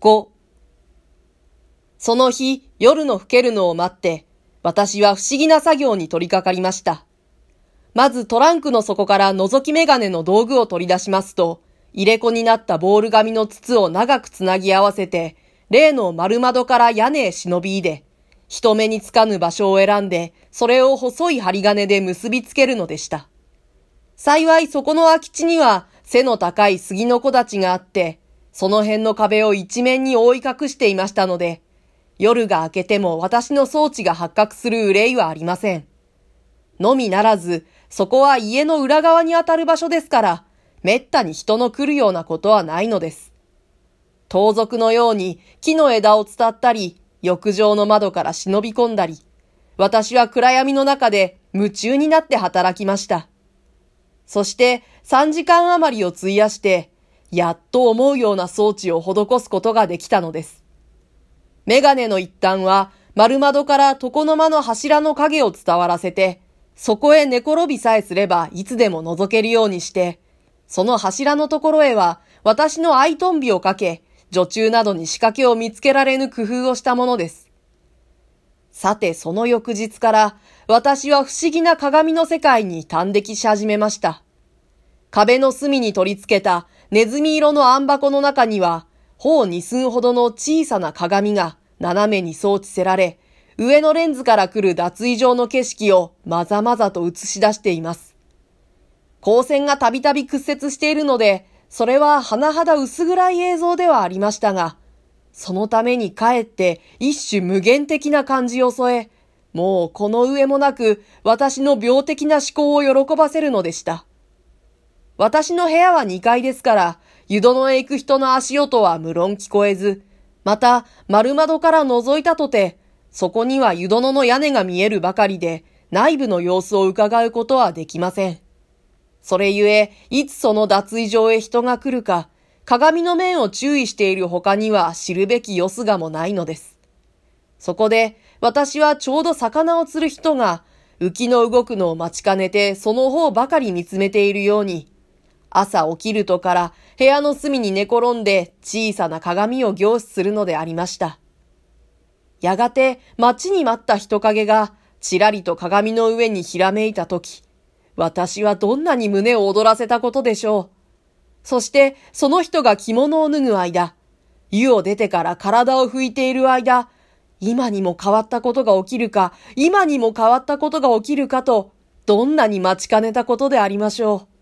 5その日、夜の更けるのを待って、私は不思議な作業に取り掛かりました。まずトランクの底から覗きメガネの道具を取り出しますと、入れ子になったボール紙の筒を長くつなぎ合わせて、例の丸窓から屋根へ忍び入れ、人目につかぬ場所を選んで、それを細い針金で結びつけるのでした。幸いそこの空き地には背の高い杉の木立ちがあって、その辺の壁を一面に覆い隠していましたので、夜が明けても私の装置が発覚する憂いはありません。のみならず、そこは家の裏側にあたる場所ですから、めったに人の来るようなことはないのです。盗賊のように木の枝を伝ったり、浴場の窓から忍び込んだり、私は暗闇の中で夢中になって働きました。そして3時間余りを費やして、やっと思うような装置を施すことができたのです。メガネの一端は丸窓から床の間の柱の影を伝わらせて、そこへ寝転びさえすればいつでも覗けるようにして、その柱のところへは私のアイトンビをかけ、女中などに仕掛けを見つけられぬ工夫をしたものです。さてその翌日から私は不思議な鏡の世界に端的し始めました。壁の隅に取り付けたネズミ色の暗箱の中には、頬二寸ほどの小さな鏡が斜めに装置せられ、上のレンズから来る脱衣場の景色をまざまざと映し出しています。光線がたびたび屈折しているので、それは甚だ薄暗い映像ではありましたが、そのためにかえって一種無限的な感じを添え、もうこの上もなく私の病的な思考を喜ばせるのでした。私の部屋は2階ですから、湯殿へ行く人の足音は無論聞こえず、また丸窓から覗いたとて、そこには湯殿の屋根が見えるばかりで、内部の様子を伺うことはできません。それゆえ、いつその脱衣場へ人が来るか、鏡の面を注意している他には知るべきよすがもないのです。そこで、私はちょうど魚を釣る人が、浮きの動くのを待ちかねて、その方ばかり見つめているように、朝起きるとから部屋の隅に寝転んで小さな鏡を凝視するのでありました。やがて待ちに待った人影がちらりと鏡の上にひらめいたとき、私はどんなに胸を躍らせたことでしょう。そしてその人が着物を脱ぐ間、湯を出てから体を拭いている間、今にも変わったことが起きるか、今にも変わったことが起きるかと、どんなに待ちかねたことでありましょう。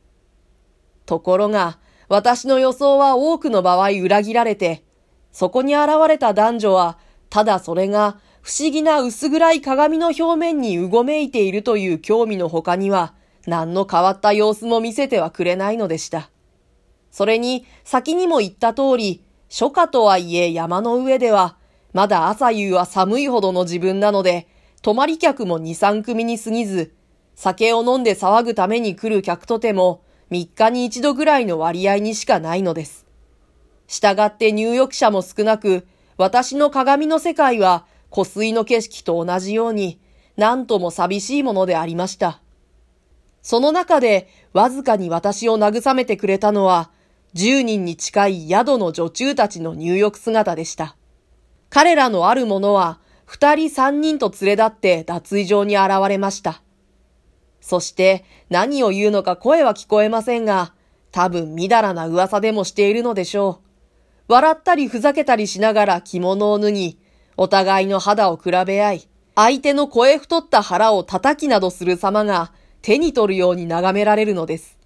ところが、私の予想は多くの場合裏切られて、そこに現れた男女は、ただそれが不思議な薄暗い鏡の表面にうごめいているという興味の他には、何の変わった様子も見せてはくれないのでした。それに、先にも言った通り、初夏とはいえ山の上では、まだ朝夕は寒いほどの自分なので、泊まり客も二三組に過ぎず、酒を飲んで騒ぐために来る客とても、3日に一度ぐらいの割合にしかないのです。したがって入浴者も少なく、私の鏡の世界は湖水の景色と同じように、何とも寂しいものでありました。その中でわずかに私を慰めてくれたのは、10人に近い宿の女中たちの入浴姿でした。彼らのある者は、二人三人と連れ立って脱衣場に現れました。そして何を言うのか声は聞こえませんが、多分みだらな噂でもしているのでしょう。笑ったりふざけたりしながら着物を脱ぎ、お互いの肌を比べ合い、相手の声太った腹を叩きなどする様が手に取るように眺められるのです。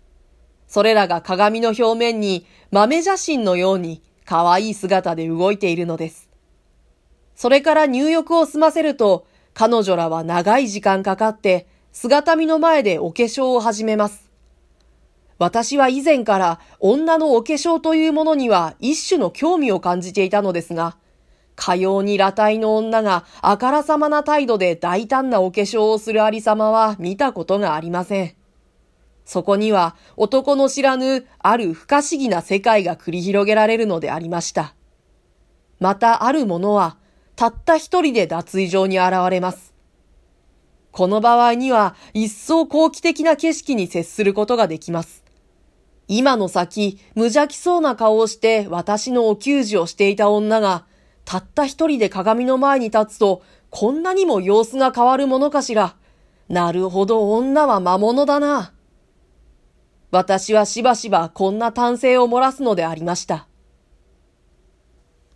それらが鏡の表面に豆写真のように可愛い姿で動いているのです。それから入浴を済ませると、彼女らは長い時間かかって姿見の前でお化粧を始めます。私は以前から女のお化粧というものには一種の興味を感じていたのですが、かように裸体の女があからさまな態度で大胆なお化粧をするありさまは見たことがありません。そこには男の知らぬある不可思議な世界が繰り広げられるのでありました。またある者はたった一人で脱衣場に現れます。この場合には一層好奇的な景色に接することができます。今の先、無邪気そうな顔をして私のお給仕をしていた女が、たった一人で鏡の前に立つと、こんなにも様子が変わるものかしら。なるほど女は魔物だな。私はしばしばこんな単性を漏らすのでありました。